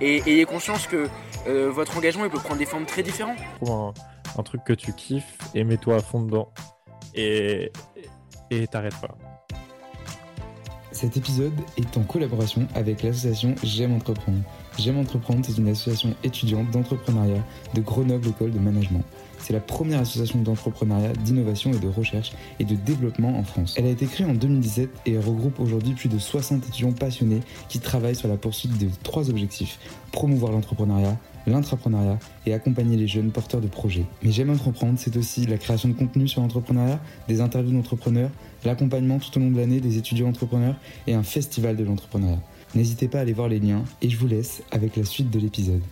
Et ayez conscience que euh, votre engagement il peut prendre des formes très différentes. Trouve un, truc que tu kiffes et mets-toi à fond dedans. Et et t'arrêtes pas. Cet épisode est en collaboration avec l'association J'aime entreprendre. J'aime entreprendre, c'est une association étudiante d'entrepreneuriat de Grenoble École de Management. C'est la première association d'entrepreneuriat, d'innovation et de recherche et de développement en France. Elle a été créée en 2017 et regroupe aujourd'hui plus de 60 étudiants passionnés qui travaillent sur la poursuite de trois objectifs. Promouvoir l'entrepreneuriat, l'intrapreneuriat et accompagner les jeunes porteurs de projets. Mais J'aime entreprendre, c'est aussi la création de contenu sur l'entrepreneuriat, des interviews d'entrepreneurs, l'accompagnement tout au long de l'année des étudiants entrepreneurs et un festival de l'entrepreneuriat. N'hésitez pas à aller voir les liens et je vous laisse avec la suite de l'épisode.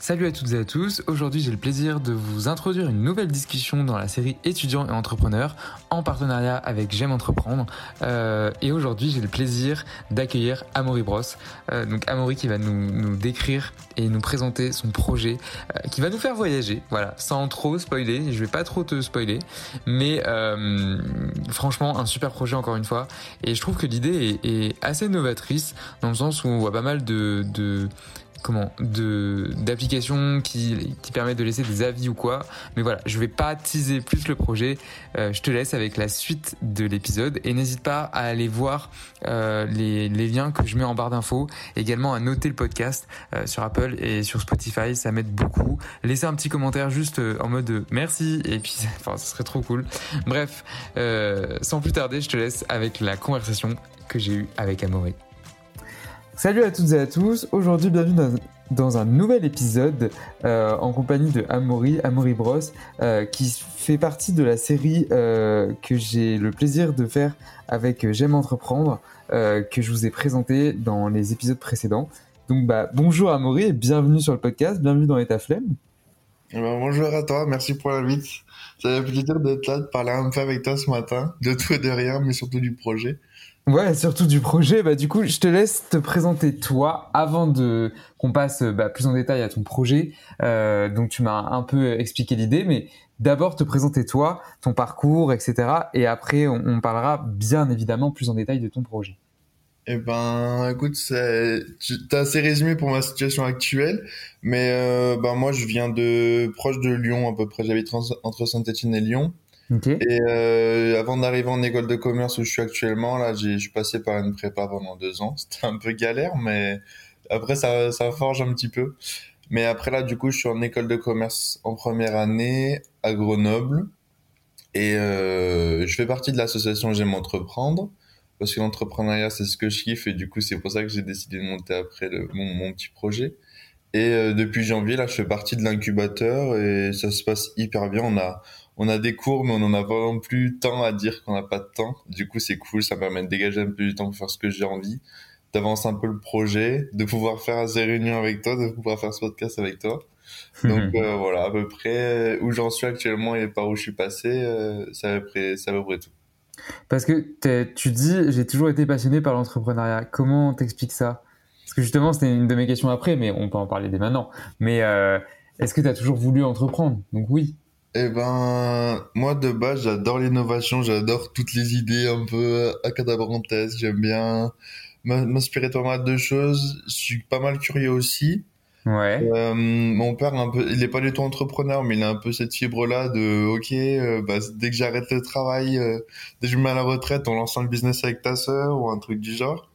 Salut à toutes et à tous, aujourd'hui j'ai le plaisir de vous introduire une nouvelle discussion dans la série étudiants et entrepreneurs en partenariat avec J'aime entreprendre. Euh, et aujourd'hui j'ai le plaisir d'accueillir Amaury Bros. Euh, donc Amaury qui va nous, décrire et nous présenter son projet euh, qui va nous faire voyager, voilà, sans trop spoiler, je vais pas trop te spoiler, mais franchement un super projet encore une fois. Et je trouve que l'idée est, assez novatrice dans le sens où on voit pas mal de comment de d'applications qui, qui permettent de laisser des avis ou quoi. Mais voilà, je vais pas teaser plus le projet. Euh, je te laisse avec la suite de l'épisode et n'hésite pas à aller voir euh, les, liens que je mets en barre d'infos. Également à noter le podcast euh, sur Apple et sur Spotify, ça m'aide beaucoup. Laissez un petit commentaire juste en mode merci et puis enfin ce serait trop cool. Bref, sans plus tarder, je te laisse avec la conversation que j'ai eue avec Amaury. Salut à toutes et à tous, aujourd'hui bienvenue dans, un nouvel épisode euh, en compagnie de Amaury, Amaury Bros, euh, qui fait partie de la série euh, que j'ai le plaisir de faire avec J'aime entreprendre, que je vous ai présenté dans les épisodes précédents. Donc bah bonjour Amaury et bienvenue sur le podcast, bienvenue dans État Flemme. Eh ben, bonjour à toi, merci pour l'invite. Ça fait plaisir d'être là, de parler un peu avec toi ce matin, de tout et de rien, mais surtout du projet. Ouais, surtout du projet. Bah, du coup, je te laisse te présenter toi avant de qu'on passe bah, plus en détail à ton projet. Euh, donc, tu m'as un peu expliqué l'idée, mais d'abord te présenter toi, ton parcours, etc. Et après, on, parlera bien évidemment plus en détail de ton projet. Eh ben, écoute, c'est, t'as assez résumé pour ma situation actuelle, mais euh, ben moi, je viens de proche de Lyon à peu près. J'habite entre Saint-Étienne et Lyon. Et euh, avant d'arriver en école de commerce où je suis actuellement, là, je suis passé par une prépa pendant deux ans. C'était un peu galère, mais après, ça, ça forge un petit peu. Mais après, là, du coup, je suis en école de commerce en première année à Grenoble. Et euh, je fais partie de l'association J'aime entreprendre. Parce que l'entrepreneuriat, c'est ce que je kiffe. Et du coup, c'est pour ça que j'ai décidé de monter après mon, mon, petit projet. Et euh, depuis janvier, là, je fais partie de l'incubateur et ça se passe hyper bien. On a, on a des cours, mais on n'en a pas non plus tant à dire qu'on n'a pas de temps. Du coup, c'est cool, ça permet de dégager un peu du temps pour faire ce que j'ai envie, d'avancer un peu le projet, de pouvoir faire ces réunions avec toi, de pouvoir faire ce podcast avec toi. Donc euh, voilà, à peu près où j'en suis actuellement et par où je suis passé, euh, c'est à peu près, tout. Parce que tu dis, j'ai toujours été passionné par l'entrepreneuriat. Comment t'expliques ça? Parce que justement, c'était une de mes questions après, mais on peut en parler dès maintenant. Mais euh, est-ce que tu as toujours voulu entreprendre? Donc oui. Eh ben, moi de base, j'adore l'innovation, j'adore toutes les idées un peu acadabrantesques, j'aime bien m'inspirer pas mal de choses. Je suis pas mal curieux aussi. Ouais. Euh, mon père, un peu, il est pas du tout entrepreneur, mais il a un peu cette fibre-là de, ok, euh, bah, dès que j'arrête le travail, euh, dès que je me mets à la retraite, on lance un business avec ta sœur ou un truc du genre.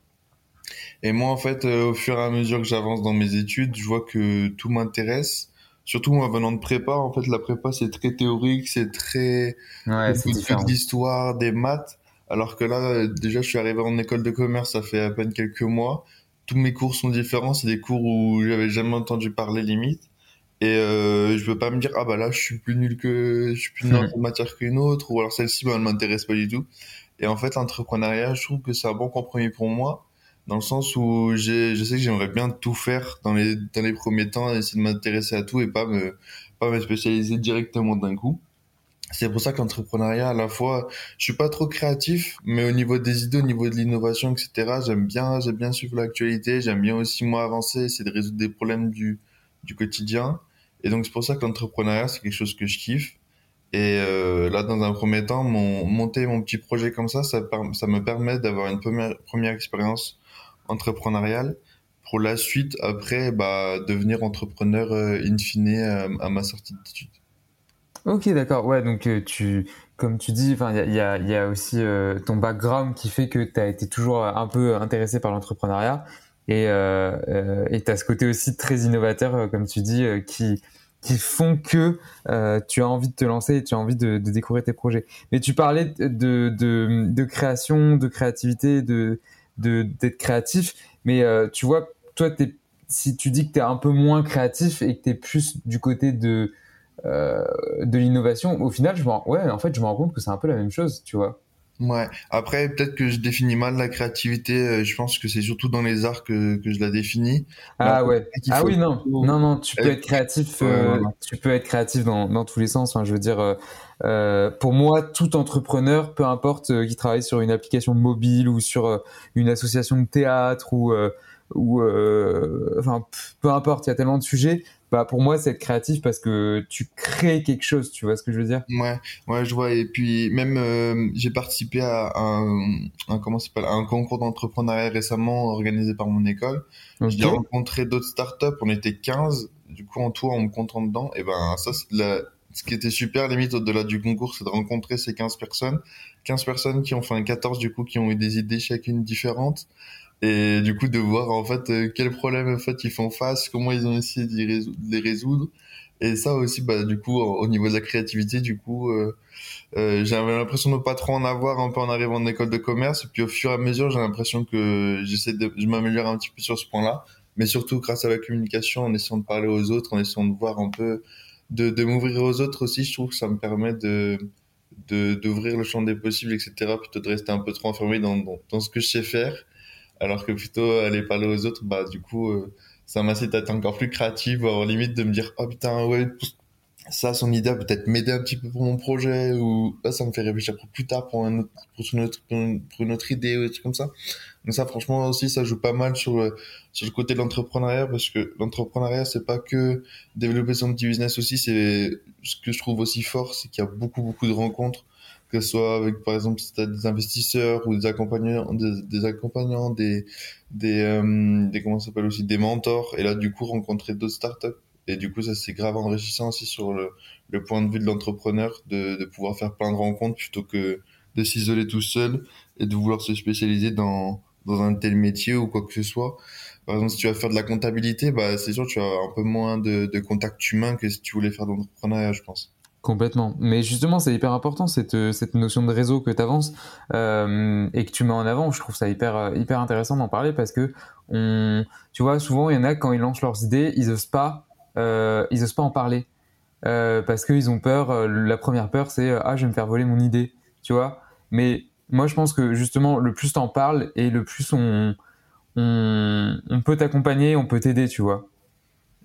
Et moi, en fait, au fur et à mesure que j'avance dans mes études, je vois que tout m'intéresse surtout moi venant de prépa, en fait, la prépa c'est très théorique, c'est très ouais, l'histoire, des maths. Alors que là, déjà, je suis arrivé en école de commerce, ça fait à peine quelques mois. Tous mes cours sont différents, c'est des cours où j'avais jamais entendu parler limite. Et euh, je veux pas me dire ah bah là je suis plus nul que je suis plus nul dans une matière qu'une autre ou alors celle-ci bah, elle m'intéresse pas du tout. Et en fait l'entrepreneuriat je trouve que c'est un bon compromis pour moi dans le sens où je sais que j'aimerais bien tout faire dans les dans les premiers temps essayer de m'intéresser à tout et pas me pas me spécialiser directement d'un coup. C'est pour ça qu'entrepreneuriat, à la fois, je suis pas trop créatif, mais au niveau des idées, au niveau de l'innovation, etc., j'aime bien, j'aime bien suivre l'actualité, j'aime bien aussi, moi, avancer, c'est de résoudre des problèmes du, du quotidien. Et donc, c'est pour ça que l'entrepreneuriat, c'est quelque chose que je kiffe. Et euh, là, dans un premier temps, mon, monter mon petit projet comme ça, ça, ça me permet d'avoir une première, première expérience entrepreneuriale pour la suite, après, bah, devenir entrepreneur euh, in fine euh, à, ma sortie d'études. Ok, d'accord. Ouais, donc tu, comme tu dis, il y a, y a, aussi ton background qui fait que tu as été toujours un peu intéressé par l'entrepreneuriat et euh, et tu as ce côté aussi très innovateur, comme tu dis, qui qui font que euh, tu as envie de te lancer et tu as envie de, découvrir tes projets. Mais tu parlais de, de création, de créativité, de d'être créatif, mais euh, tu vois, toi, es, si tu dis que tu es un peu moins créatif et que tu es plus du côté de, euh, de l'innovation, au final, je ouais, en fait, je me rends compte que c'est un peu la même chose, tu vois. Ouais. Après, peut-être que je définis mal la créativité. Euh, je pense que c'est surtout dans les arts que, que je la définis. Ah ouais. Ah oui, non. Non, non, tu peux être créatif, euh, tu peux être créatif dans, dans tous les sens. Je veux dire, euh pour moi, tout entrepreneur, peu importe euh, qui travaille sur une application mobile ou sur une association de théâtre ou, ou enfin, peu importe, il y a tellement de sujets bah pour moi c'est être créatif parce que tu crées quelque chose tu vois ce que je veux dire? Ouais ouais je vois. Et puis même euh, j'ai participé à un, un comment s'appelle? Un concours d'entrepreneuriat récemment organisé par mon école. J'ai rencontré d'autres startups. On était 15 du coup en tout en me comptant dedans et ben ça c'est la ce qui était super limite au-delà du concours c'est de rencontrer ces 15 personnes. 15 personnes qui ont fait un 14 du coup qui ont eu des idées chacune différentes et du coup de voir en fait euh, quels problèmes en fait ils font face, comment ils ont essayé de les résoudre. Et ça aussi, bah, du coup, au niveau de la créativité, du coup, euh, euh, j'avais l'impression de pas trop en avoir un peu en arrivant en école de commerce. Et puis au fur et à mesure, j'ai l'impression que j'essaie de, je m'améliore un petit peu sur ce point-là. Mais surtout grâce à la communication, en essayant de parler aux autres, en essayant de voir un peu, de, de m'ouvrir aux autres aussi, je trouve que ça me permet de, de, d'ouvrir le champ des possibles, etc. Plutôt de rester un peu trop enfermé dans, dans, dans ce que je sais faire alors que plutôt aller parler aux autres, bah du coup, euh, ça m'incite à être encore plus créatif, voire limite de me dire oh putain ouais ça son idée peut-être m'aider un petit peu pour mon projet ou là ça me fait réfléchir pour plus tard pour une autre, autre idée ou des trucs comme ça. Donc ça franchement aussi ça joue pas mal sur le, sur le côté de l'entrepreneuriat parce que l'entrepreneuriat c'est pas que développer son petit business aussi c'est ce que je trouve aussi fort c'est qu'il y a beaucoup beaucoup de rencontres que ce soit avec par exemple si des investisseurs ou des accompagnants des, des accompagnants des des, euh, comment s'appelle aussi des mentors et là du coup rencontrer d'autres startups. Et du coup ça c'est grave enrichissant aussi sur le, le point de vue de l'entrepreneur de, de pouvoir faire plein de rencontres plutôt que de s'isoler tout seul et de vouloir se spécialiser dans dans un tel métier ou quoi que ce soit. Par exemple si tu vas faire de la comptabilité bah c'est sûr tu as un peu moins de, de contact humain que si tu voulais faire de l'entrepreneuriat je pense Complètement. Mais justement, c'est hyper important cette, cette notion de réseau que tu avances euh, et que tu mets en avant. Je trouve ça hyper, hyper intéressant d'en parler parce que, tu vois, souvent, il y en a quand ils lancent leurs idées, ils osent pas, euh, pas en parler euh, parce qu'ils ont peur. Euh, la première peur, c'est ah, je vais me faire voler mon idée, tu vois. Mais moi, je pense que justement, le plus t'en parles et le plus on, on, on peut t'accompagner, on peut t'aider, tu vois.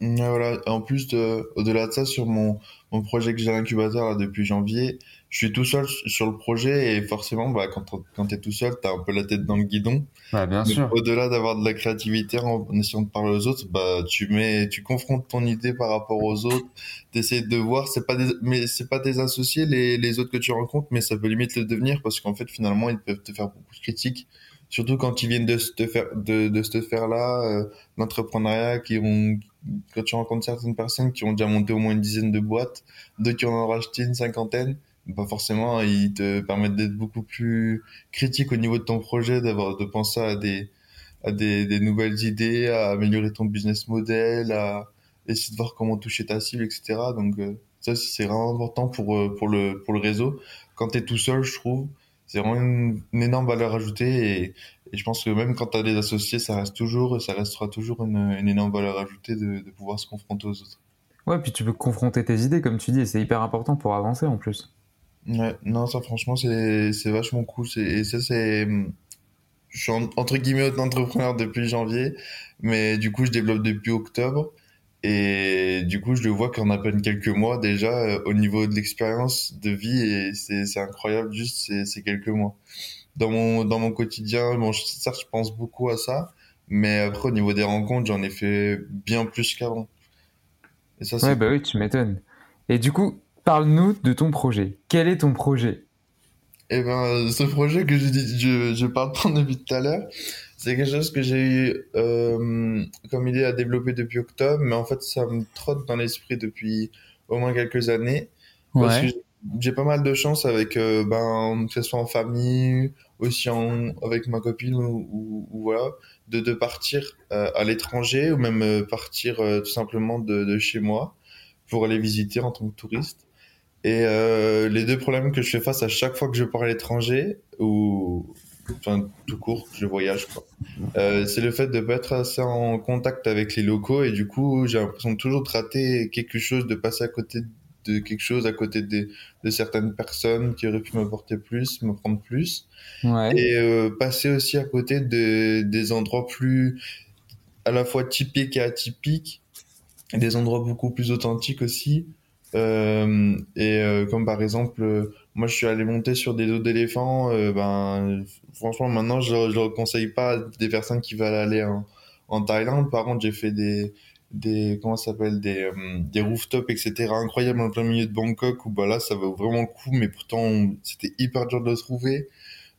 Voilà. En plus de, au-delà de ça, sur mon, mon projet que j'ai l'incubateur là depuis janvier, je suis tout seul sur le projet et forcément, bah, quand, quand tu es tout seul, tu as un peu la tête dans le guidon. Ouais, bien sûr. Au-delà d'avoir de la créativité en, essayant de parler aux autres, bah, tu mets, tu confrontes ton idée par rapport aux autres, tu essaies de voir, c'est pas des, mais c'est pas des associés les, les autres que tu rencontres, mais ça peut limite le devenir parce qu'en fait, finalement, ils peuvent te faire beaucoup de critiques surtout quand ils viennent de se faire de, de se faire là euh, l'entrepreneuriat qui ont quand tu rencontres certaines personnes qui ont déjà monté au moins une dizaine de boîtes d'autres qui en ont racheté une cinquantaine bah forcément ils te permettent d'être beaucoup plus critique au niveau de ton projet d'avoir de penser à des à des, des nouvelles idées à améliorer ton business model à essayer de voir comment toucher ta cible, etc. Donc ça, c'est vraiment important pour, pour, le, pour le réseau. Quand tu es tout seul, je trouve, c'est vraiment une, énorme valeur ajoutée et, je pense que même quand tu as des associés, ça reste toujours, ça restera toujours une, une énorme valeur ajoutée de, de, pouvoir se confronter aux autres. Ouais, puis tu peux confronter tes idées, comme tu dis, et c'est hyper important pour avancer en plus. Ouais, non, ça franchement, c'est vachement cool. Et ça, c'est. Je suis entre guillemets entrepreneur depuis janvier, mais du coup, je développe depuis octobre. Et du coup, je le vois qu'en à peine quelques mois déjà, euh, au niveau de l'expérience de vie, et c'est incroyable, juste ces quelques mois. Dans mon, dans mon quotidien, bon, certes, je pense beaucoup à ça, mais après, au niveau des rencontres, j'en ai fait bien plus qu'avant. Et ça, ouais, bah oui, tu m'étonnes. Et du coup, parle-nous de ton projet. Quel est ton projet? Eh ben, ce projet que je, je, je parle pas depuis tout à l'heure, c'est quelque chose que j'ai eu euh, comme idée à développer depuis octobre, mais en fait, ça me trotte dans l'esprit depuis au moins quelques années. Parce que j'ai pas mal de chance avec, euh, ben, que ce soit en famille, aussi en, avec ma copine, ou, voilà, de, de partir euh, à l'étranger, ou même euh, partir tout simplement de, de, chez moi pour aller visiter en tant que touriste. Et les deux problèmes que je fais face à chaque fois que je pars à l'étranger, ou enfin tout court, je voyage quoi. Euh, c'est le fait de pas être assez en contact avec les locaux et du coup j'ai l'impression de toujours de rater quelque chose, de passer à côté de quelque chose, à côté de, de certaines personnes qui auraient pu m'apporter plus, me prendre plus, ouais. et euh, passer aussi à côté de, des endroits plus à la fois typiques et atypiques, des endroits beaucoup plus authentiques aussi. Euh, et comme par exemple moi, je suis allé monter sur des dos d'éléphants. Euh, ben, franchement, maintenant, je ne le conseille pas à des personnes qui veulent aller en, Thaïlande. Par contre, j'ai fait des, des comment s'appelle des, euh, des rooftops, etc. incroyables en plein milieu de Bangkok où bah, là, ça vaut vraiment le coup, mais pourtant, c'était hyper dur de le trouver.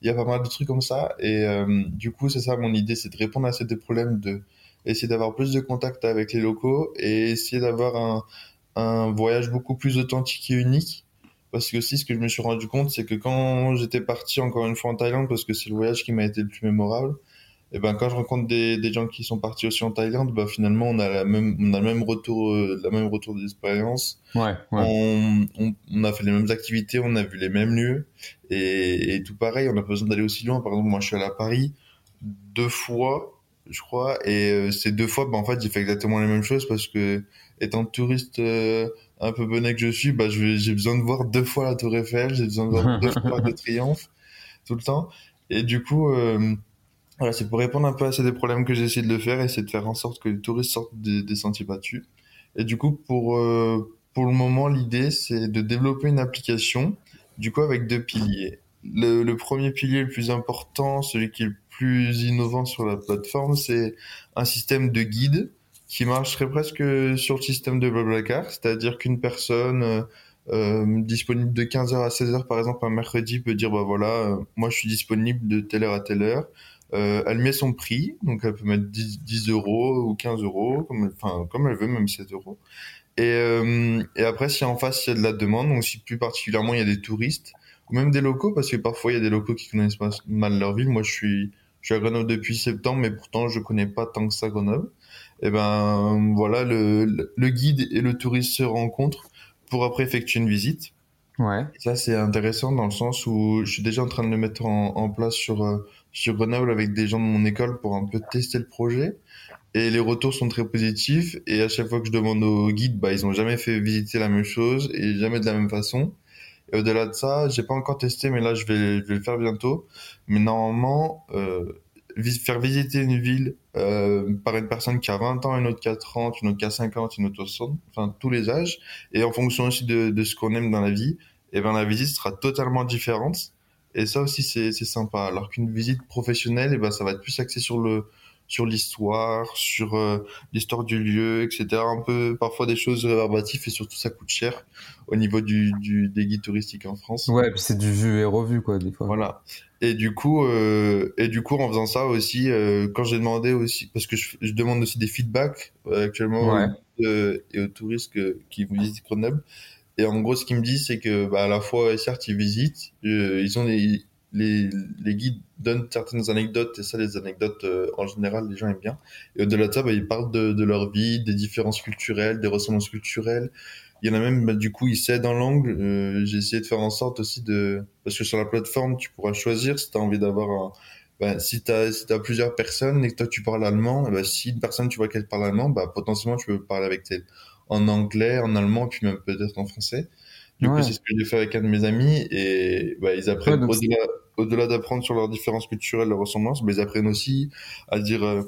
Il y a pas mal de trucs comme ça. Et euh, du coup, c'est ça mon idée, c'est de répondre à ces deux problèmes, de essayer d'avoir plus de contact avec les locaux et essayer d'avoir un, un voyage beaucoup plus authentique et unique parce que aussi, ce que je me suis rendu compte, c'est que quand j'étais parti encore une fois en Thaïlande, parce que c'est le voyage qui m'a été le plus mémorable, et ben quand je rencontre des, des gens qui sont partis aussi en Thaïlande, ben finalement on a la même on a le même retour euh, la même retour d'expérience. Ouais, ouais. On, on, on, a fait les mêmes activités, on a vu les mêmes lieux et, et tout pareil, on a pas besoin d'aller aussi loin. Par exemple, moi je suis allé à Paris deux fois, je crois, et euh, ces deux fois, ben en fait j'ai fait exactement les mêmes choses parce que étant touriste euh, un peu bonnet que je suis, bah, j'ai besoin de voir deux fois la Tour Eiffel, j'ai besoin de voir deux fois le Triomphe tout le temps. Et du coup, euh, voilà, c'est pour répondre un peu à ces problèmes que j'essaie de le faire et c'est de faire en sorte que les touristes sortent des, des sentiers battus. Et du coup, pour, euh, pour le moment, l'idée, c'est de développer une application, du coup, avec deux piliers. Le, le, premier pilier le plus important, celui qui est le plus innovant sur la plateforme, c'est un système de guide qui marcherait presque sur le système de Blablacar, c'est-à-dire qu'une personne euh, euh disponible de 15h à 16h par exemple un mercredi peut dire bah voilà, euh, moi je suis disponible de telle heure à telle heure. Euh, elle met son prix, donc elle peut mettre 10, 10 euros ou 15 euros, comme, enfin, comme elle veut, même 7 euros. Et, euh, et après, si en face il y a de la demande, donc si plus particulièrement il y a des touristes, ou même des locaux, parce que parfois il y a des locaux qui connaissent mal leur ville. Moi je suis, je suis à Grenoble depuis septembre, mais pourtant je connais pas tant que ça Grenoble et eh ben voilà, le, le, guide et le touriste se rencontrent pour après effectuer une visite. Ouais. ça c'est intéressant dans le sens où je suis déjà en train de le mettre en, en place sur euh, sur Grenoble avec des gens de mon école pour un peu tester le projet. Et les retours sont très positifs. Et à chaque fois que je demande aux guides, bah, ils ont jamais fait visiter la même chose et jamais de la même façon. Et au-delà de ça, j'ai pas encore testé, mais là, je vais, je vais le faire bientôt. Mais normalement, euh, faire visiter une ville euh, par une personne qui a 20 ans, une autre qui a 30, une autre qui a 50, une autre 60, enfin tous les âges, et en fonction aussi de, de ce qu'on aime dans la vie, et eh ben la visite sera totalement différente. Et ça aussi c'est sympa. Alors qu'une visite professionnelle, et eh ben ça va être plus axé sur le sur l'histoire, sur euh, l'histoire du lieu, etc. Un peu parfois des choses réverbatives et surtout ça coûte cher au niveau du, du des guides touristiques en France. Ouais, puis c'est du vu et revu quoi des fois. Voilà. Et du coup, euh, et du coup, en faisant ça aussi, euh, quand j'ai demandé aussi, parce que je, je, demande aussi des feedbacks euh, actuellement ouais. euh, et aux touristes que, qui visitent Grenoble. Et en gros, ce qu'ils me disent, c'est que bah, à la fois, certes, ils visitent, euh, ils ont des, les, les guides donnent certaines anecdotes et ça, les anecdotes, euh, en général, les gens aiment bien. Et au-delà de ça, bah, ils parlent de, de leur vie, des différences culturelles, des ressemblances culturelles. Il y en a même, bah, du coup, ils s'aident en langue. Euh, j'ai essayé de faire en sorte aussi de... Parce que sur la plateforme, tu pourras choisir si tu as envie d'avoir un... Bah, si tu as, si plusieurs personnes et que toi tu parles allemand, bah, si une personne tu vois qu'elle parle allemand, bah, potentiellement tu peux parler avec elle en anglais, en allemand, puis même peut-être en français. Du coup, c'est ce que j'ai fait avec un de mes amis et bah, ils apprennent au-delà, au-delà d'apprendre sur leurs différences culturelles, leurs ressemblances, mais ils apprennent aussi à dire. euh,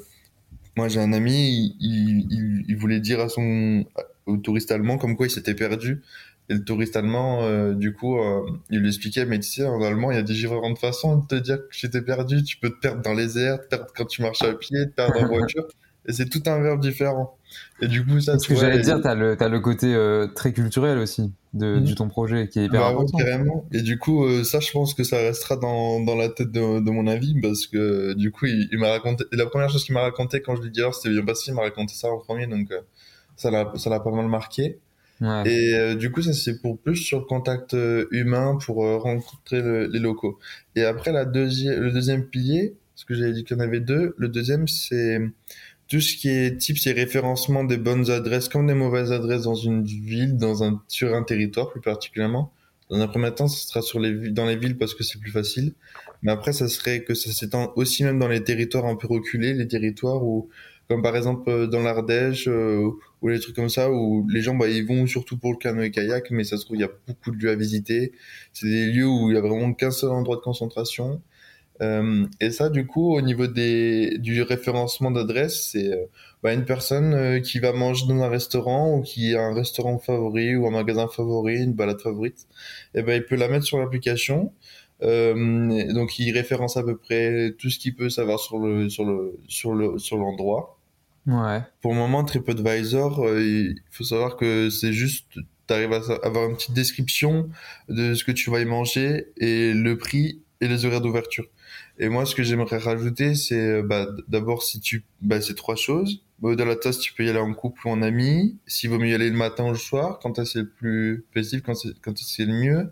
moi, j'ai un ami, il, il, il voulait dire à son au touriste allemand comme quoi il s'était perdu. Et le touriste allemand, euh, du coup, euh, il lui expliquait, mais tu sais, en allemand, il y a différentes façons de te dire que j'étais perdu. Tu peux te perdre dans les airs, te perdre quand tu marches à pied, te perdre en voiture. Et c'est tout un verbe différent. Et du coup, ça, Ce que j'allais dire, t'as le, t'as le côté euh, très culturel aussi de, de ton projet qui est hyper Bah ouais, important. carrément. Et du coup, euh, ça, je pense que ça restera dans, dans la tête de, de mon avis parce que du coup, il, il m'a raconté. La première chose qu'il m'a raconté quand je lui dit alors c'était bien passé, il m'a raconté ça en premier, donc euh, ça l'a ça l'a pas mal marqué. Ouais. Et euh, du coup, ça c'est pour plus sur le contact euh, humain pour euh, rencontrer le- les locaux. Et après, la deuxième, le deuxième pilier, parce que j'avais dit qu'il y en avait deux, le deuxième c'est tout ce qui est type, c'est référencement des bonnes adresses comme des mauvaises adresses dans une ville, dans un, sur un territoire plus particulièrement. Dans un premier temps, ce sera sur les, dans les villes parce que c'est plus facile. Mais après, ça serait que ça s'étend aussi même dans les territoires un peu reculés, les territoires où, comme par exemple euh, dans l'Ardèche, euh, ou les trucs comme ça, où les gens, bah, ils vont surtout pour le canoë-kayak, mais ça se trouve, il y a beaucoup de lieux à visiter. C'est des lieux où il y a vraiment qu'un seul endroit de concentration. Euh, et ça, du coup, au niveau des, du référencement d'adresse, c'est euh, bah, une personne euh, qui va manger dans un restaurant ou qui a un restaurant favori ou un magasin favori, une balade favorite, et ben il peut la mettre sur l'application. Donc, il référence à peu près tout ce qu'il peut savoir sur le sur le sur le sur l'endroit. Ouais. Pour le moment, TripAdvisor, il faut savoir que c'est juste, tu arrives à avoir une petite description de ce que tu vas y manger et le prix et les horaires d'ouverture. Et moi, ce que j'aimerais rajouter, c'est euh, bah, d'abord si tu, bah, c'est trois choses. De ça, si tu peux y aller en couple ou en ami, s'il vaut mieux y aller le matin ou le soir, quand c'est le plus possible, quand c'est quand c'est le mieux.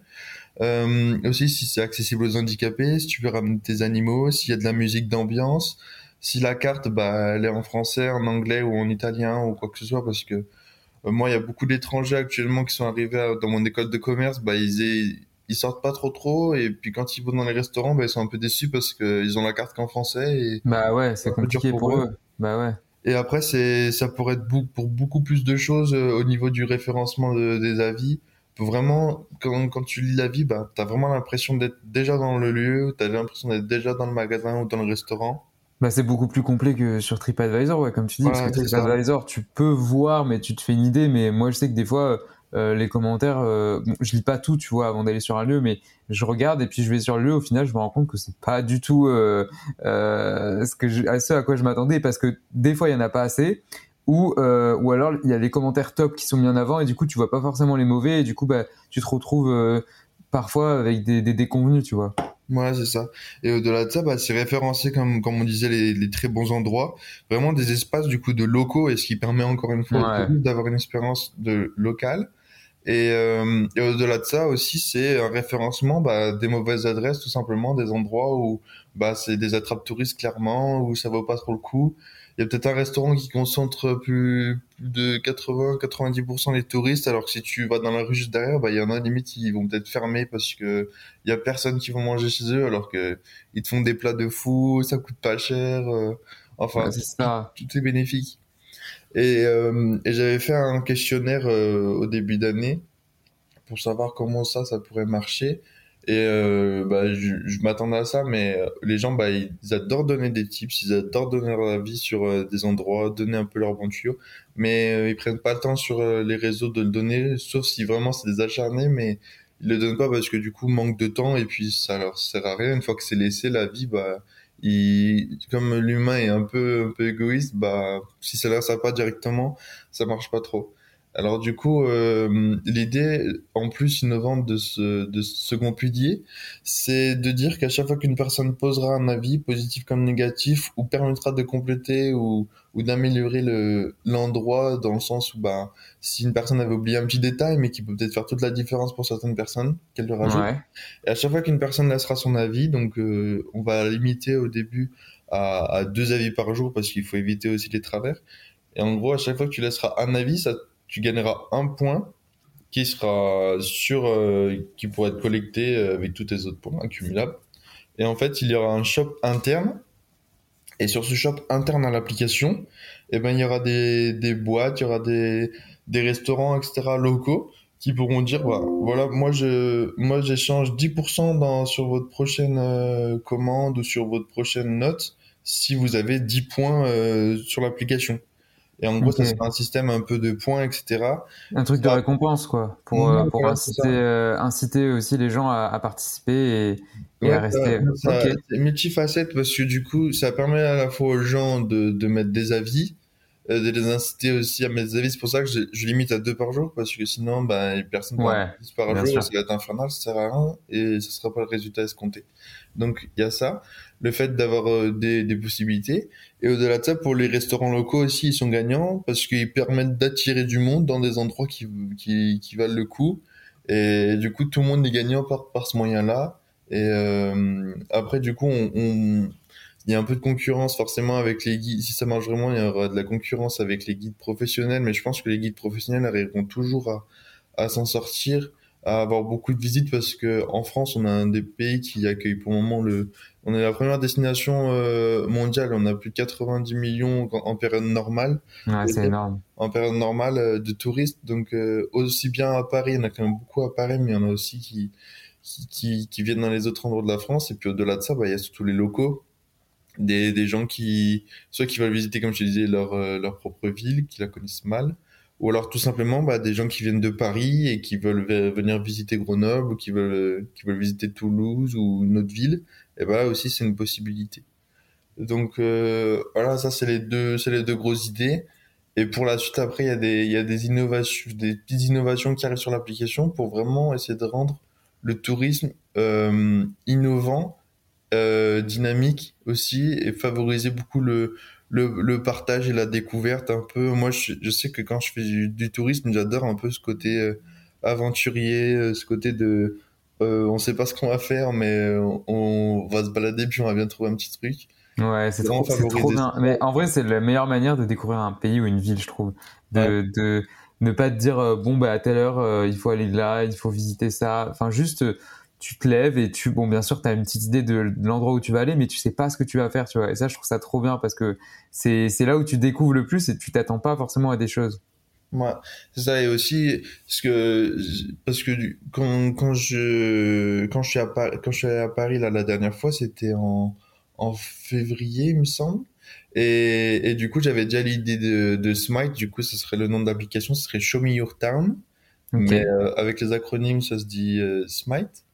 Euh, aussi, si c'est accessible aux handicapés, si tu veux ramener tes animaux, s'il y a de la musique d'ambiance, si la carte, bah, elle est en français, en anglais ou en italien ou quoi que ce soit, parce que euh, moi, il y a beaucoup d'étrangers actuellement qui sont arrivés à- dans mon école de commerce, bah, ils, aient- ils sortent pas trop trop, et puis quand ils vont dans les restaurants, bah, ils sont un peu déçus parce qu'ils ont la carte qu'en français. Et Bah ouais, c'est compliqué pour eux. Bah ouais. et après, c'est, ça pourrait être pour beaucoup plus de choses euh, au niveau du référencement de- des avis. Vraiment, quand, quand tu lis l'avis, bah, t'as vraiment l'impression d'être déjà dans le lieu, t'as l'impression d'être déjà dans le magasin ou dans le restaurant. Bah, c'est beaucoup plus complet que sur TripAdvisor, ouais, comme tu dis, parce que ça. TripAdvisor, tu peux voir, mais tu te fais une idée. Mais moi, je sais que des fois, euh, les commentaires, euh, bon, je lis pas tout, tu vois, avant d'aller sur un lieu, mais je regarde et puis je vais sur le lieu. Au final, je me rends compte que c'est pas du tout euh, euh, ce, que je, à ce à quoi je m'attendais, parce que des fois, il y en a pas assez. Ou, ou alors il y a les commentaires top qui sont mis en avant et du coup tu vois pas forcément les mauvais et du coup bah tu te retrouves parfois avec des, des déconvenus tu vois Ouais, c'est ça. Et au-delà de ça, bah, c'est référencé, comme, comme on disait, les, les très bons endroits, vraiment des espaces du coup de locaux, et ce qui permet encore une fois Ouais. d'avoir une expérience de locale. Et, euh, et au-delà de ça aussi, c'est un référencement bah, des mauvaises adresses, tout simplement, des endroits où bah, c'est des attrapes touristes clairement, où ça vaut pas trop le coup. Il y a peut-être un restaurant qui concentre plus, plus de 80-90% des touristes, alors que si tu vas dans la rue juste derrière, bah, il y en a limite, ils vont peut-être fermer parce que il y a personne qui vont manger chez eux, alors que ils te font des plats de fou, ça coûte pas cher, euh, enfin, Ouais, c'est ça. tout, tout est bénéfique. Et, euh, et j'avais fait un questionnaire euh, au début d'année pour savoir comment ça, ça pourrait marcher. Et euh, bah, je, je m'attendais à ça, mais euh, les gens, bah, ils adorent donner des tips, ils adorent donner leur avis sur euh, des endroits, donner un peu leur bon tuyau, mais euh, ils prennent pas le temps sur les réseaux de le donner, sauf si vraiment c'est des acharnés, mais ils le donnent pas parce que du coup, manque de temps, et puis ça leur sert à rien. Une fois que c'est laissé, la vie, bah, il, comme l'humain est un peu, un peu égoïste, bah, si ça leur sert pas directement, ça marche pas trop. Alors du coup, euh, l'idée en plus innovante de ce, de ce second pilier, c'est de dire qu'à chaque fois qu'une personne posera un avis, positif comme négatif, ou permettra de compléter ou, ou d'améliorer le, l'endroit dans le sens où bah, si une personne avait oublié un petit détail, mais qui peut peut-être faire toute la différence pour certaines personnes, qu'elle le rajoute. Ouais. Et à chaque fois qu'une personne laissera son avis, donc euh, on va limiter au début à, à deux avis par jour parce qu'il faut éviter aussi les travers. Et en gros, à chaque fois que tu laisseras un avis, ça, tu gagneras un point qui sera sur, euh, qui pourra être collecté euh, avec tous tes autres points accumulables. Et en fait, il y aura un shop interne. Et sur ce shop interne à l'application, eh ben, il y aura des, des boîtes, il y aura des, des restaurants, etc., locaux qui pourront dire, bah, voilà, moi, je, moi, j'échange 10% dans, sur votre prochaine euh, commande ou sur votre prochaine note si vous avez 10 points euh, sur l'application. Et en gros, Ok. ça sera un système un peu de points, etc. Un truc de récompense, quoi, pour, Ouais, euh, pour inciter, euh, inciter aussi les gens à, à participer et, et Ouais, à rester. ça- ça- Ok. C'est multifacette parce que du coup, ça permet à la fois aux gens de, de mettre des avis, euh, de les inciter aussi à mettre des avis. C'est pour ça que je, je limite à deux par jour parce que sinon, les personnes Ouais, par, jour, ça va être infernal, ça sert à rien et ce sera pas le résultat escompté. Donc, il y a ça, le fait d'avoir euh, des, des possibilités. Et au-delà de ça, pour les restaurants locaux aussi, ils sont gagnants parce qu'ils permettent d'attirer du monde dans des endroits qui, qui, qui valent le coup. Et du coup, tout le monde est gagnant par, par ce moyen-là. Et euh, après, du coup, il y a un peu de concurrence forcément avec les guides. Si ça marche vraiment, il y aura de la concurrence avec les guides professionnels. Mais je pense que les guides professionnels arriveront toujours à, à s'en sortir, à avoir beaucoup de visites parce que en France, on a un des pays qui accueille pour le moment le. On est la première destination euh, mondiale. On a plus de 90 millions en, en période normale. Ouais, c'est énorme. En période normale euh, de touristes. Donc euh, aussi bien à Paris, il y en a quand même beaucoup à Paris, mais il y en a aussi qui qui, qui, qui viennent dans les autres endroits de la France. Et puis au-delà de ça, bah, il y a surtout les locaux, des, des gens qui, soit qui veulent visiter, comme je te disais, leur, leur propre ville, qui la connaissent mal, ou alors tout simplement bah, des gens qui viennent de Paris et qui veulent ve- venir visiter Grenoble, ou qui veulent, qui veulent visiter Toulouse ou une autre ville. Et bah là aussi, c'est une possibilité. Donc euh, voilà, ça c'est les deux, c'est les deux grosses idées. Et pour la suite, après, il y a des, il y a des innovations, des petites innovations qui arrivent sur l'application pour vraiment essayer de rendre le tourisme euh, innovant, euh, dynamique aussi, et favoriser beaucoup le, le, partage et la découverte un peu. Moi, je, je sais que quand je fais du, tourisme, j'adore un peu ce côté aventurier, ce côté de euh, on sait pas ce qu'on va faire, mais euh, on va se balader puis on va bien trouver un petit truc. Ouais, c'est trop, bien. Mais en vrai, c'est la meilleure manière de découvrir un pays ou une ville, je trouve. De, de ne pas te dire, euh, bon, bah, à telle heure, euh, il faut aller là, il faut visiter ça. Enfin, juste, tu te lèves et tu, bon, bien sûr, tu as une petite idée de, de l'endroit où tu vas aller, mais tu sais pas ce que tu vas faire, tu vois. Et ça, je trouve ça trop bien parce que c'est, c'est là où tu découvres le plus et tu t'attends pas forcément à des choses. Ouais, c'est ça et aussi parce que parce que quand quand je quand je suis à Paris, quand je suis allé à Paris là la dernière fois, c'était en en février, il me semble. Et et du coup, j'avais déjà l'idée de de Smite, du coup, ce serait le nom de l'application, ce serait Show Me Your Town. Mais euh, avec les acronymes, ça se dit euh, Smite.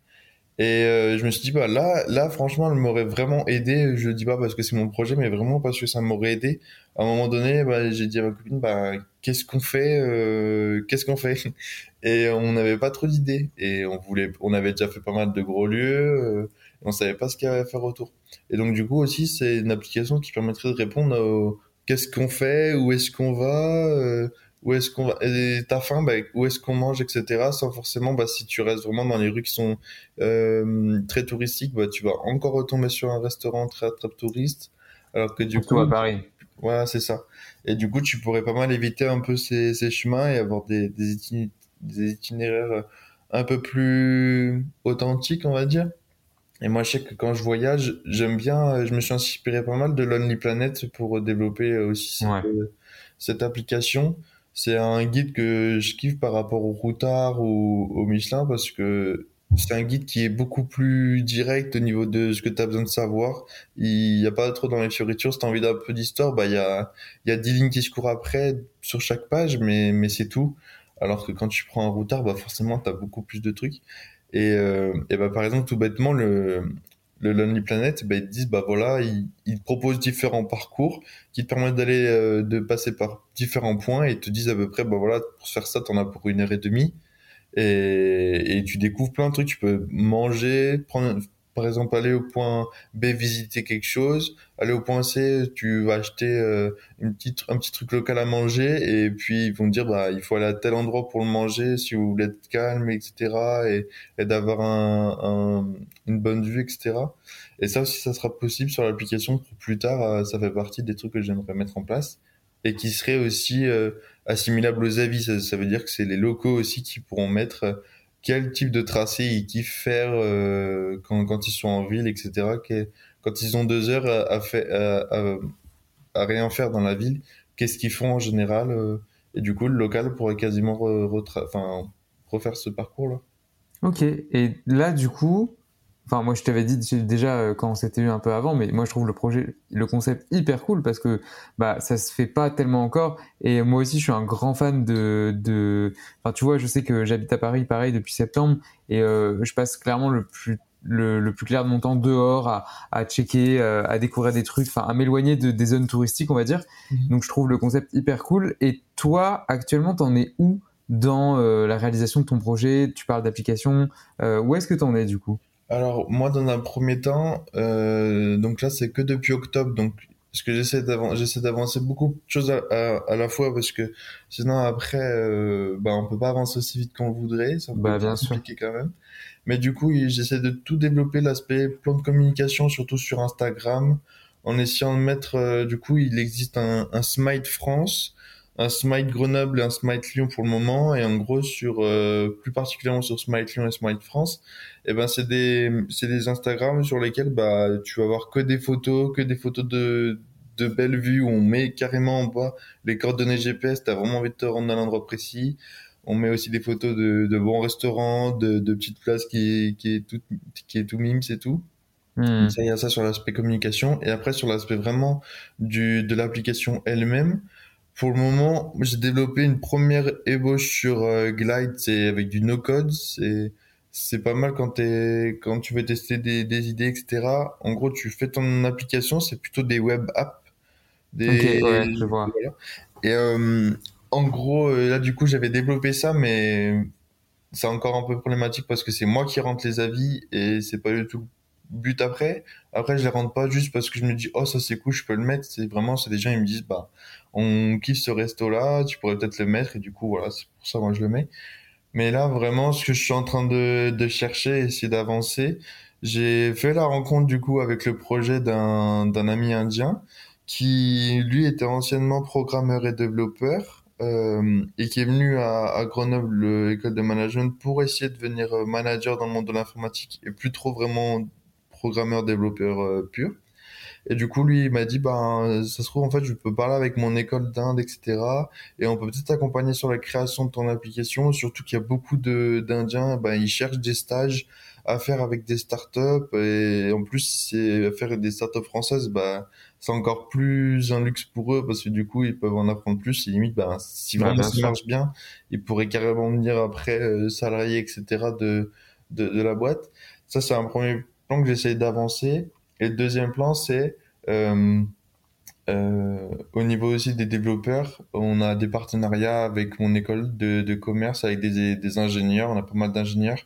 Et euh, je me suis dit, bah là, là, franchement, elle m'aurait vraiment aidé. Je le dis pas parce que c'est mon projet, mais vraiment parce que ça m'aurait aidé. À un moment donné, bah, j'ai dit à ma copine, bah, qu'est-ce qu'on fait, euh, qu'est-ce qu'on fait? Et on n'avait pas trop d'idées. Et on voulait, on avait déjà fait pas mal de gros lieux. euh, on savait pas ce qu'il y avait à faire autour. Et donc, du coup, aussi, c'est une application qui permettrait de répondre au qu'est-ce qu'on fait, où est-ce qu'on va, euh, où est-ce qu'on va, et t'as faim, bah, où est-ce qu'on mange, etc. Sans forcément, bah, si tu restes vraiment dans les rues qui sont euh, très touristiques, bah, tu vas encore retomber sur un restaurant très très touriste. Alors que du Surtout coup, à Paris. Ouais, c'est ça. Et du coup, tu pourrais pas mal éviter un peu ces, ces chemins et avoir des, des, itini- des itinéraires un peu plus authentiques, on va dire. Et moi, je sais que quand je voyage, j'aime bien, je me suis inspiré pas mal de Lonely Planet pour développer aussi cette, euh, cette application. C'est un guide que je kiffe par rapport au Routard ou au Michelin parce que c'est un guide qui est beaucoup plus direct au niveau de ce que tu as besoin de savoir. Il n'y a pas trop dans les fioritures. Si tu as envie d'un peu d'histoire, bah, il y a, y a 10 lignes qui se courent après sur chaque page, mais, mais c'est tout. Alors que quand tu prends un routard, bah, forcément, tu as beaucoup plus de trucs. Et, euh, et bah, par exemple, tout bêtement, le, le Lonely Planet, bah, ils te disent, bah voilà, ils, ils proposent différents parcours qui te permettent d'aller, euh, de passer par différents points et ils te disent à peu près, bah voilà, pour faire ça, t'en as pour une heure et demie. Et, et tu découvres plein de trucs. Tu peux manger, prendre, par exemple, aller au point B, visiter quelque chose. Aller au point C, tu vas acheter euh, une petite, un petit truc local à manger. Et puis, ils vont te dire, bah, il faut aller à tel endroit pour le manger si vous voulez être calme, etc. Et, et d'avoir un, un, une bonne vue, etc. Et ça aussi, ça sera possible sur l'application pour plus tard. euh, ça fait partie des trucs que j'aimerais mettre en place. Et qui serait aussi euh, assimilable aux avis. Ça, ça veut dire que c'est les locaux aussi qui pourront mettre euh, quel type de tracé ils kiffent faire euh, quand, quand ils sont en ville, etc. Que- quand ils ont deux heures à, à, à, rien faire dans la ville, qu'est-ce qu'ils font en général euh, Et du coup, le local pourrait quasiment re- refaire ce parcours-là. Ok, et là, du coup, enfin, moi, je t'avais dit déjà euh, quand on s'était eu un peu avant, mais moi, je trouve le projet, le concept hyper cool parce que bah, ça se fait pas tellement encore. Et moi aussi, je suis un grand fan de, de... Enfin, tu vois, je sais que j'habite à Paris, pareil, depuis septembre, et euh, je passe clairement le plus le, le plus clair de mon temps dehors à, à checker, euh, à découvrir des trucs, enfin à m'éloigner de, des zones touristiques, on va dire. Donc je trouve le concept hyper cool. Et toi, actuellement, t'en es où dans euh, la réalisation de ton projet? Tu parles d'application. Euh, où est-ce que t'en es du coup? Alors, moi, dans un premier temps, euh, donc là, c'est que depuis octobre, donc parce que j'essaie d'avan- j'essaie d'avancer beaucoup de choses à, à, à la fois, parce que sinon, après, euh, bah, on peut pas avancer aussi vite qu'on voudrait, c'est un peu Bah, bien sûr. compliqué quand même. Mais du coup, j'essaie de tout développer, l'aspect plan de communication, surtout sur Instagram, en essayant de mettre, euh, du coup, il existe un, un Smite France, un Smite Grenoble et un Smite Lyon pour le moment, et en gros, sur, euh, plus particulièrement sur Smite Lyon et Smite France, eh ben c'est des c'est des Instagram sur lesquels bah tu vas voir que des photos que des photos de de belles vues où on met carrément en bas les coordonnées GPS t'as vraiment envie de te rendre à l'endroit précis on met aussi des photos de, de bons restaurants de, de petites places qui qui est tout qui est tout mime c'est tout Hmm. ça, il y a ça sur l'aspect communication. Et après, sur l'aspect vraiment du, de l'application elle-même, pour le moment, j'ai développé une première ébauche sur euh, Glide, c'est avec du no-code. C'est, c'est pas mal quand t'es, quand tu veux tester des, des idées, etc. En gros, tu fais ton application, c'est plutôt des web apps. Des, Ok, ouais, je vois. voilà. Et euh, en gros, euh, là, du coup, j'avais développé ça, mais c'est encore un peu problématique parce que c'est moi qui rentre les avis et c'est pas du tout but après. Après, je les rentre pas juste parce que je me dis, oh, ça c'est cool, je peux le mettre. C'est vraiment, c'est des gens, ils me disent, bah, on kiffe ce resto-là, tu pourrais peut-être le mettre et du coup, voilà, c'est pour ça, moi, je le mets. Mais là, vraiment, ce que je suis en train de, de chercher, essayer d'avancer, j'ai fait la rencontre du coup avec le projet d'un d'un ami indien qui, lui, était anciennement programmeur et développeur euh, et qui est venu à, à Grenoble, euh, école de management, pour essayer de devenir euh, manager dans le monde de l'informatique et plus trop vraiment programmeur développeur euh, pur. Et du coup, lui, il m'a dit, ben, ça se trouve, en fait, je peux parler avec mon école d'Inde, etc. Et on peut peut-être t'accompagner sur la création de ton application. Surtout qu'il y a beaucoup de, d'Indiens, ben, ils cherchent des stages à faire avec des startups. Et en plus, c'est faire des startups françaises, ben, c'est encore plus un luxe pour eux parce que du coup, ils peuvent en apprendre plus. Et limite, ben, si vraiment ça marche bien, ils pourraient carrément venir après euh, salariés, etc. de, de, de la boîte. Ça, c'est un premier que j'essaye d'avancer. Et le deuxième plan, c'est euh, euh, au niveau aussi des développeurs, on a des partenariats avec mon école de, commerce, avec des, des ingénieurs, on a pas mal d'ingénieurs.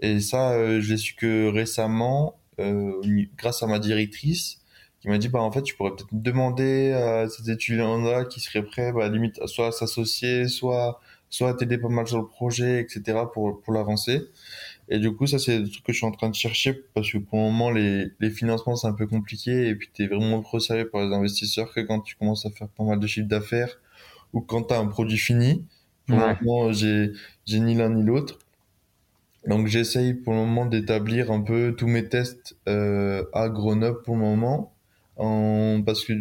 Et ça, euh, je l'ai su que récemment, euh, grâce à ma directrice, qui m'a dit, bah, en fait, tu pourrais peut-être demander à ces étudiants-là qui seraient prêts, bah, limite, soit à s'associer, soit, soit t'aider pas mal sur le projet, etc., pour, pour l'avancer. Et du coup, ça, c'est des trucs que je suis en train de chercher parce que pour le moment, les, les financements, c'est un peu compliqué et puis t'es vraiment trop sérieux pour les investisseurs que quand tu commences à faire pas mal de chiffre d'affaires ou quand t'as un produit fini. Pour Ouais. le moment, j'ai, j'ai ni l'un ni l'autre. Donc, j'essaye pour le moment d'établir un peu tous mes tests euh, à Grenoble pour le moment. En, parce que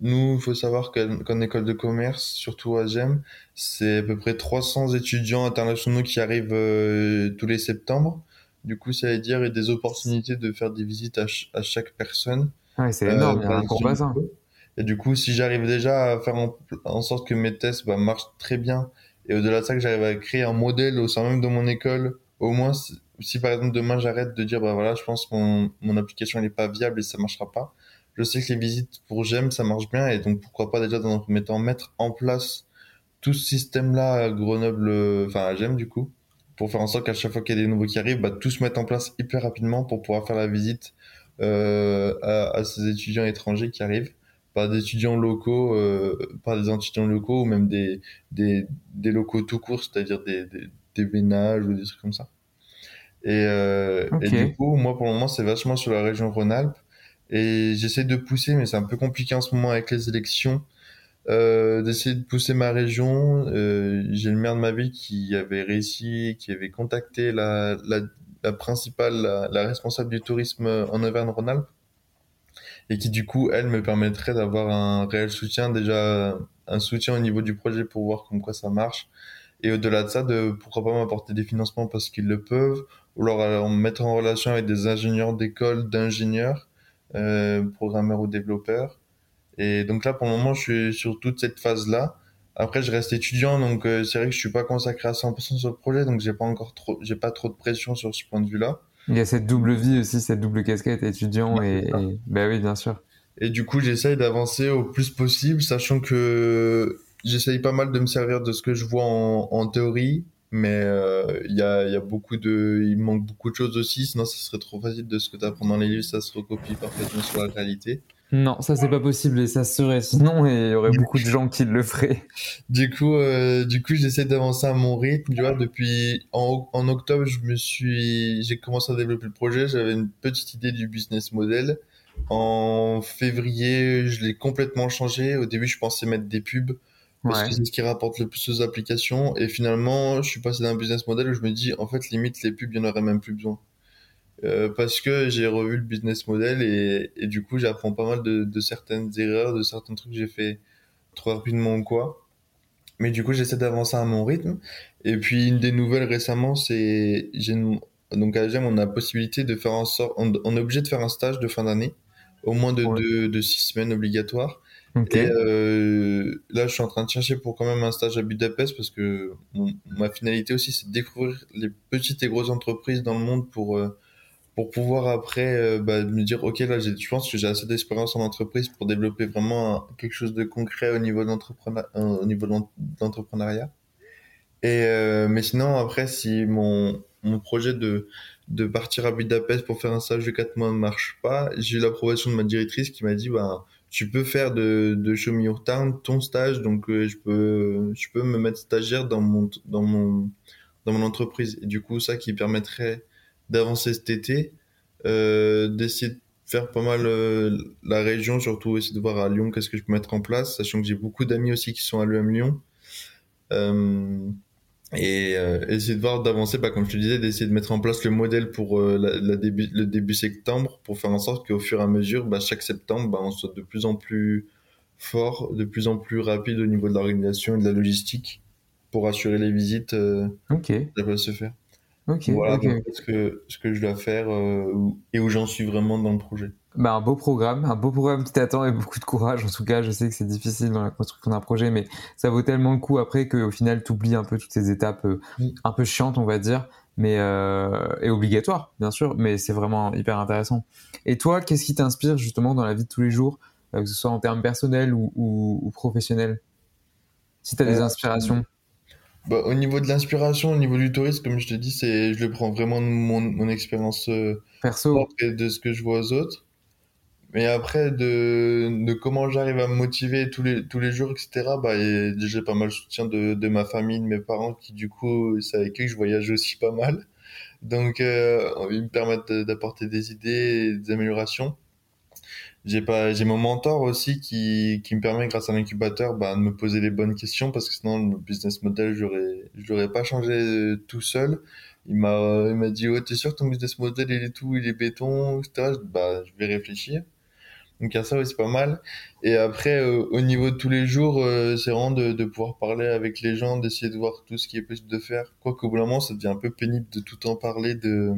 nous, il faut savoir qu'en école de commerce, surtout à GEM, c'est à peu près 300 étudiants internationaux qui arrivent euh, tous les septembre. Du coup, ça veut dire des opportunités de faire des visites à, ch- à chaque personne. Ouais, c'est Euh, énorme, il y a un gros bassin. Et du coup, si j'arrive déjà à faire en, en sorte que mes tests bah, marchent très bien, et au-delà de ça, que j'arrive à créer un modèle au sein même de mon école, au moins, si par exemple demain j'arrête de dire bah voilà je pense que mon, mon application elle est pas viable et ça marchera pas je sais que les visites pour GEM ça marche bien et donc pourquoi pas déjà dans un premier temps mettre en place tout ce système là à Grenoble enfin à GEM du coup pour faire en sorte qu'à chaque fois qu'il y a des nouveaux qui arrivent bah, tout se mettre en place hyper rapidement pour pouvoir faire la visite euh, à, à ces étudiants étrangers qui arrivent par des étudiants locaux, euh, par des étudiants locaux ou même des, des, des locaux tout court, c'est-à-dire des, des, des, ménages ou des trucs comme ça. Et, euh, et du coup, moi pour le moment, c'est vachement sur la région Rhône-Alpes. Et j'essaie de pousser, mais c'est un peu compliqué en ce moment avec les élections, euh, d'essayer de pousser ma région. Euh, J'ai le maire de ma ville qui avait réussi, qui avait contacté la, la, la principale, la, la responsable du tourisme en Auvergne-Rhône-Alpes et qui du coup elle me permettrait d'avoir un réel soutien déjà un soutien au niveau du projet pour voir comme quoi ça marche et au-delà de ça de pourquoi pas m'apporter des financements parce qu'ils le peuvent ou alors euh, me mettre en relation avec des ingénieurs d'école d'ingénieurs euh, programmeurs ou développeurs et donc là pour le moment je suis sur toute cette phase là après je reste étudiant donc euh, c'est vrai que je suis pas consacré à 100% sur le projet donc j'ai pas encore trop j'ai pas trop de pression sur ce point de vue là il y a cette double vie aussi, cette double casquette étudiant et, et... bah oui, bien sûr. Et du coup, j'essaye d'avancer au plus possible, sachant que j'essaye pas mal de me servir de ce que je vois en, en théorie, mais euh, il y, a, y a beaucoup de, il manque beaucoup de choses aussi, sinon ça serait trop facile de ce que tu apprends dans les livres, ça se recopie parfaitement sur la réalité. Non, ça c'est pas possible et ça serait sinon et il y aurait beaucoup de gens qui le feraient. Du coup, euh, du coup, j'essaie d'avancer à mon rythme. Tu vois, depuis en, en octobre, je me suis, j'ai commencé à développer le projet. J'avais une petite idée du business model. En février, je l'ai complètement changé. Au début, je pensais mettre des pubs parce Ouais. que c'est ce qui rapporte le plus aux applications. Et finalement, je suis passé d'un business model où je me dis, en fait, limite les pubs, il y en aurait même plus besoin. Euh, parce que j'ai revu le business model et, et du coup j'apprends pas mal de, de certaines erreurs, de certains trucs que j'ai fait trop rapidement ou quoi. Mais du coup j'essaie d'avancer à mon rythme. Et puis une des nouvelles récemment c'est donc à GEM on a la possibilité de faire en sorte on, on est obligé de faire un stage de fin d'année au moins de deux de six semaines obligatoire. Et euh, là je suis en train de chercher pour quand même un stage à Budapest parce que ma finalité aussi c'est de découvrir les petites et grosses entreprises dans le monde pour euh, pour pouvoir après euh, bah, me dire ok là je pense que j'ai assez d'expérience en entreprise pour développer vraiment quelque chose de concret au niveau de l'entrepreneur- euh, l'entrepreneuriat et mais sinon après si mon mon projet de de partir à Budapest pour faire un stage de 4 mois ne marche pas j'ai eu l'approbation de ma directrice qui m'a dit bah tu peux faire de de Show Me Your Town ton stage donc euh, je peux je peux me mettre stagiaire dans mon dans mon dans mon entreprise et du coup ça qui permettrait d'avancer cet été, euh, d'essayer de faire pas mal euh, la région, surtout essayer de voir à Lyon qu'est-ce que je peux mettre en place, sachant que j'ai beaucoup d'amis aussi qui sont à l'UM Lyon. Et euh, essayer de voir d'avancer, bah, comme je te disais, d'essayer de mettre en place le modèle pour euh, la, la début, le début septembre, pour faire en sorte qu'au fur et à mesure, bah, chaque septembre, bah, on soit de plus en plus fort, de plus en plus rapide au niveau de l'organisation et de la logistique pour assurer les visites euh, Ok. ça peut se faire. Ok, Voilà près ce que, ce que je dois faire euh, et où j'en suis vraiment dans le projet. Bah, un beau programme, un beau programme qui t'attend et beaucoup de courage. En tout cas, je sais que c'est difficile dans la construction d'un projet, mais ça vaut tellement le coup après qu'au final, t'oublies un peu toutes ces étapes euh, un peu chiantes, on va dire, mais euh, et obligatoires, bien sûr, mais c'est vraiment hyper intéressant. Et toi, qu'est-ce qui t'inspire justement dans la vie de tous les jours, euh, que ce soit en termes personnels ou, ou, ou professionnels? Si t'as des Euh, inspirations. Bah, au niveau de l'inspiration, au niveau du tourisme, comme je te dis, je le prends vraiment de mon, mon expérience Perso. et de ce que je vois aux autres. Mais après, de, de comment j'arrive à me motiver tous les, tous les jours, etc., bah, j'ai pas mal le soutien de, de ma famille, de mes parents, qui du coup, c'est avec eux que je voyage aussi pas mal. Donc, euh, ils me permettent de- d'apporter des idées et des améliorations. J'ai pas, j'ai mon mentor aussi qui, qui me permet, grâce à l'incubateur, bah, de me poser les bonnes questions parce que sinon, le business model, j'aurais, je l'aurais pas changé euh, tout seul. Il m'a, il m'a dit, ouais, t'es sûr que ton business model, il est tout, il est béton, etc. Bah, je vais réfléchir. Donc, a ça aussi pas mal. Et après, euh, au niveau de tous les jours, euh, c'est vraiment de, de pouvoir parler avec les gens, d'essayer de voir tout ce qui est possible de faire. Quoique, au bout d'un moment, ça devient un peu pénible de tout en parler de,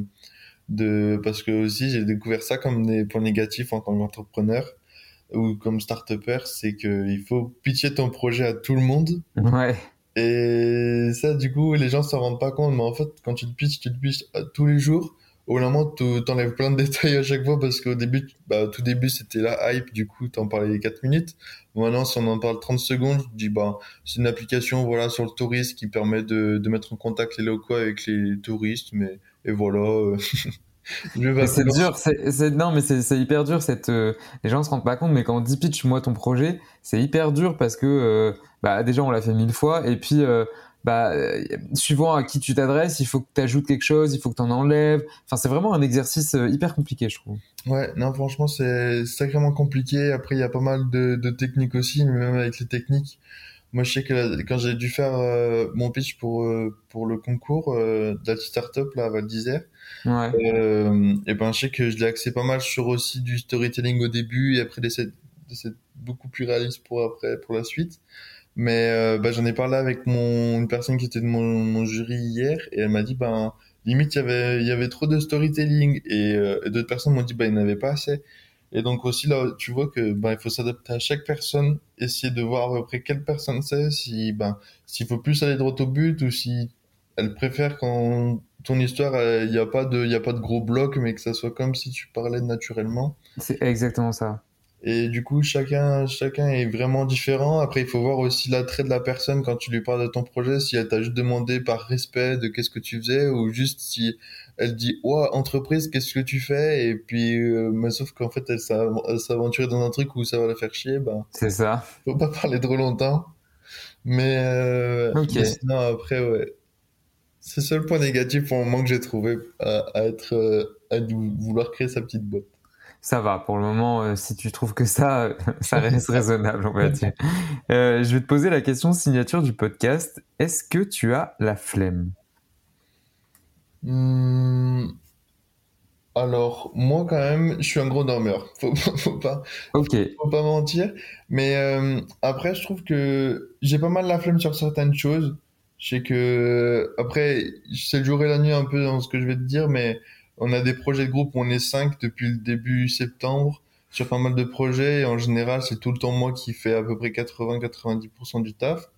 de, parce que aussi, j'ai découvert ça comme des points négatifs en tant qu'entrepreneur ou comme start-upper, c'est qu'il faut pitcher ton projet à tout le monde. Ouais. Et ça, du coup, les gens s'en rendent pas compte. Mais en fait, quand tu te pitches, tu te pitches euh, tous les jours. Au moment, tu t'enlèves plein de détails à chaque fois parce qu'au début, bah, tout début, c'était la hype. Du coup, t'en parlais 4 minutes. Maintenant, si on en parle 30 secondes, je dis, bah, c'est une application, voilà, sur le tourisme qui permet de, de mettre en contact les locaux avec les touristes. Mais, et voilà. euh, C'est dur, c'est non mais c'est c'est hyper dur cette euh, les gens se rendent pas compte mais quand on dit pitch moi ton projet c'est hyper dur parce que euh, bah déjà on l'a fait mille fois et puis euh, bah euh, suivant à qui tu t'adresses il faut que tu ajoutes quelque chose il faut que tu en enlèves enfin c'est vraiment un exercice euh, hyper compliqué je trouve Ouais, non, franchement, c'est sacrément compliqué. Après, il y a pas mal de, de techniques aussi, mais même avec les techniques, moi, je sais que là, quand j'ai dû faire euh, mon pitch pour, pour le concours d'Alti Startup là, à Val d'Isère, ouais et ben, je sais que je l'ai axé pas mal sur aussi du storytelling au début et après d'essayer beaucoup plus réaliste pour après, pour la suite. Mais euh, bah, j'en ai parlé avec mon, une personne qui était de mon, jury hier et elle m'a dit, ben, limite, il y avait, y avait trop de storytelling et, euh, et d'autres personnes m'ont dit, bah, il n'y avait pas assez. Et donc aussi, là, tu vois que ben, faut s'adapter à chaque personne, essayer de voir à peu près quelle personne c'est, si, ben, s'il faut plus aller droit au but ou si elle préfère quand ton histoire, euh, il n'y a a pas de gros blocs, mais que ça soit comme si tu parlais naturellement. c'est exactement ça Et du coup, chacun, chacun est vraiment différent. Après, il faut voir aussi l'attrait de la personne quand tu lui parles de ton projet, si elle t'a juste demandé par respect de qu'est-ce que tu faisais, ou juste si elle dit, ouais, entreprise, qu'est-ce que tu fais? Et puis, euh, mais sauf qu'en fait, elle aventurée dans un truc où ça va la faire chier, ben, c'est ça faut pas parler trop longtemps. Mais, euh, Ok. mais sinon, après, ouais. C'est le seul point négatif pour le moment que j'ai trouvé à, à être, euh, à vouloir créer sa petite boîte. Ça va, pour le moment, euh, si tu trouves que ça, euh, ça reste raisonnable, on va dire. Euh, je vais te poser la question signature du podcast. Est-ce que tu as la flemme? Hmm, Alors, moi, quand même, je suis un gros dormeur. Faut, pas- faut pas, Ok, faut pas mentir. Mais euh, après, je trouve que j'ai pas mal la flemme sur certaines choses. Je sais que, après, c'est le jour et la nuit un peu dans ce que je vais te dire, mais on a des projets de groupe où on est cinq depuis le début septembre sur pas mal de projets. Et en général, c'est tout le temps moi qui fais à peu près 80-90% du taf.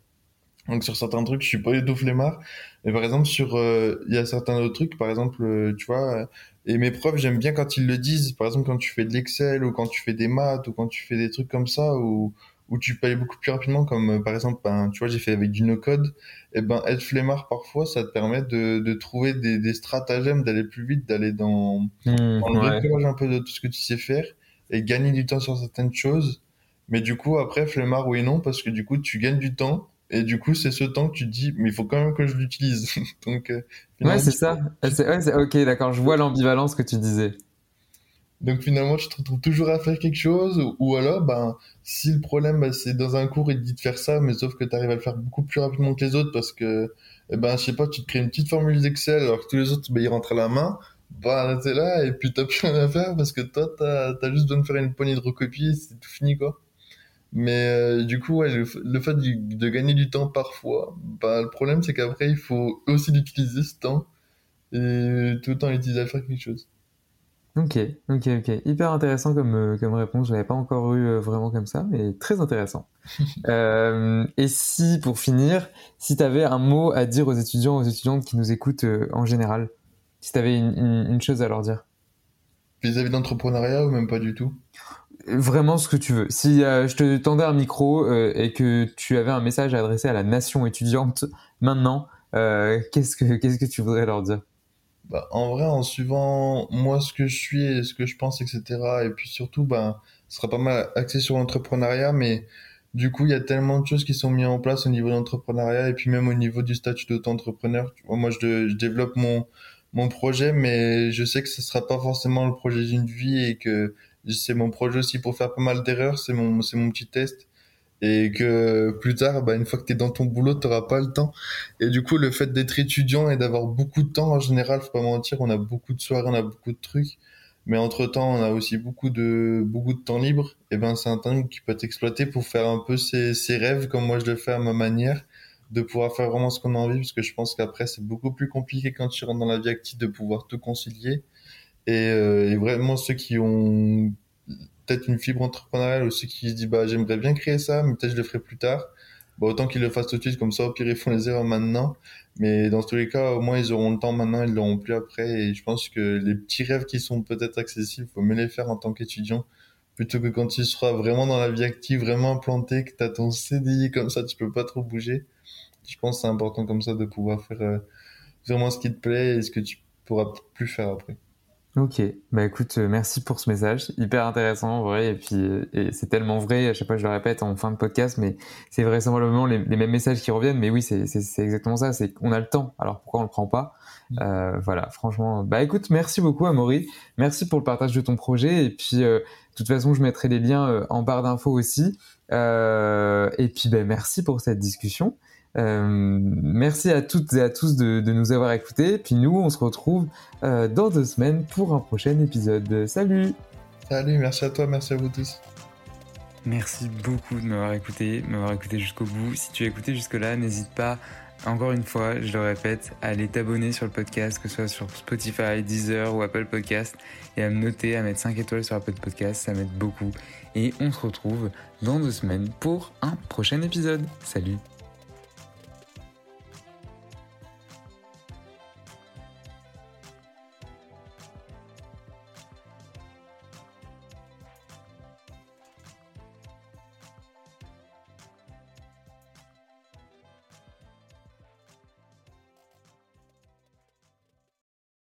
Donc sur certains trucs, je suis pas du tout flemmard. Mais par exemple, sur euh, il y a certains autres trucs, par exemple, euh, tu vois, euh, et mes profs, j'aime bien quand ils le disent. Par exemple, quand tu fais de l'Excel ou quand tu fais des maths ou quand tu fais des trucs comme ça où où tu payes beaucoup plus rapidement, comme euh, par exemple, ben, tu vois, j'ai fait avec du no-code. Et ben, être flemmard parfois, ça te permet de de trouver des des stratagèmes, d'aller plus vite, d'aller dans Hmm, dans le ouais. bricolage un peu de tout ce que tu sais faire et gagner du temps sur certaines choses. Mais du coup, après, flemmard, oui et non, parce que du coup, tu gagnes du temps. Et du coup, c'est ce temps que tu te dis, mais il faut quand même que je l'utilise. Donc, euh, Ouais, c'est ça. C'est- ouais, c'est- ok, d'accord, je vois l'ambivalence que tu disais. Donc finalement, tu te retrouves toujours à faire quelque chose, ou, alors, ben, si le problème, ben, c'est dans un cours, il te dit de faire ça, mais sauf que tu arrives à le faire beaucoup plus rapidement que les autres, parce que, eh ben, je sais pas, tu te crées une petite formule d'Excel, alors que tous les autres, ben, ils rentrent à la main, ben, t'es là, et puis t'as plus rien à faire, parce que toi, t'as, t'as juste besoin de faire une poignée de recopies, c'est tout fini, quoi. Mais euh, du coup, ouais, le, le fait de gagner du temps parfois, bah, le problème, c'est qu'après, il faut aussi l'utiliser, ce temps, et tout le temps l'utiliser à faire quelque chose. Ok, ok, ok. Hyper intéressant comme, euh, comme réponse. Je l'avais pas encore eu euh, vraiment comme ça, mais très intéressant. Euh, et si, pour finir, si tu avais un mot à dire aux étudiants, aux étudiantes qui nous écoutent euh, en général, si tu avais une, une- une chose à leur dire, Vis-à-vis d'entrepreneuriat ou même pas du tout? vraiment ce que tu veux. Si euh, je te tendais un micro euh, et que tu avais un message à adresser à la nation étudiante maintenant, euh, qu'est-ce que qu'est-ce que tu voudrais leur dire? Bah, en vrai, en suivant moi ce que je suis et ce que je pense, etc. Et puis surtout, ben, ce sera pas mal axé sur l'entrepreneuriat, mais du coup, il y a tellement de choses qui sont mises en place au niveau de l'entrepreneuriat et puis même au niveau du statut d'auto-entrepreneur. Moi, je, je développe mon, projet, mais je sais que ce sera pas forcément le projet d'une vie et que c'est mon projet aussi pour faire pas mal d'erreurs, c'est mon petit test. Et que plus tard, bah, une fois que tu es dans ton boulot, tu pas le temps. Et du coup, le fait d'être étudiant et d'avoir beaucoup de temps en général, faut pas mentir, on a beaucoup de soirées, on a beaucoup de trucs. Mais entre-temps, on a aussi beaucoup de, beaucoup de temps libre. Et ben, c'est un temps qui peut être exploité pour faire un peu ses, ses rêves, comme moi je le fais à ma manière, de pouvoir faire vraiment ce qu'on a envie, parce que je pense qu'après, c'est beaucoup plus compliqué quand tu rentres dans la vie active de pouvoir tout concilier. Et, euh, et vraiment, ceux qui ont peut-être une fibre entrepreneuriale ceux qui se disent, bah, j'aimerais bien créer ça, mais peut-être je le ferai plus tard. bah, autant qu'ils le fassent tout de suite, comme ça, au pire, ils font les erreurs maintenant. Mais dans tous les cas, au moins, ils auront le temps maintenant, ils l'auront plus après. Et je pense que les petits rêves qui sont peut-être accessibles, faut mieux les faire en tant qu'étudiant plutôt que quand tu seras vraiment dans la vie active, vraiment implanté, que tu as ton CDI comme ça, tu peux pas trop bouger. Je pense c'est important comme ça de pouvoir faire euh, vraiment ce qui te plaît et ce que tu pourras plus faire après. Ok, bah écoute, euh, merci pour ce message, hyper intéressant en vrai, et puis euh, et c'est tellement vrai, à chaque fois je le répète en fin de podcast, mais c'est vraisemblablement les, les mêmes messages qui reviennent, mais oui, c'est exactement ça, c'est qu'on a le temps, alors pourquoi on le prend pas? Mm. euh, Voilà, franchement, bah écoute, merci beaucoup Amaury, merci pour le partage de ton projet, et puis euh, de toute façon je mettrai les liens en barre d'infos aussi, et puis bah, merci pour cette discussion. Euh, merci à toutes et à tous de, de, nous avoir écoutés. Puis nous, on se retrouve euh, dans deux semaines pour un prochain épisode. Salut Salut, merci à toi, merci à vous tous. Merci beaucoup de m'avoir écouté, m'avoir écouté jusqu'au bout. Si tu as écouté jusque-là, n'hésite pas, encore une fois, je le répète, à aller t'abonner sur le podcast, que ce soit sur Spotify, Deezer ou Apple Podcast, et à me noter, à mettre 5 étoiles sur Apple Podcast, ça m'aide beaucoup. Et on se retrouve dans deux semaines pour un prochain épisode. Salut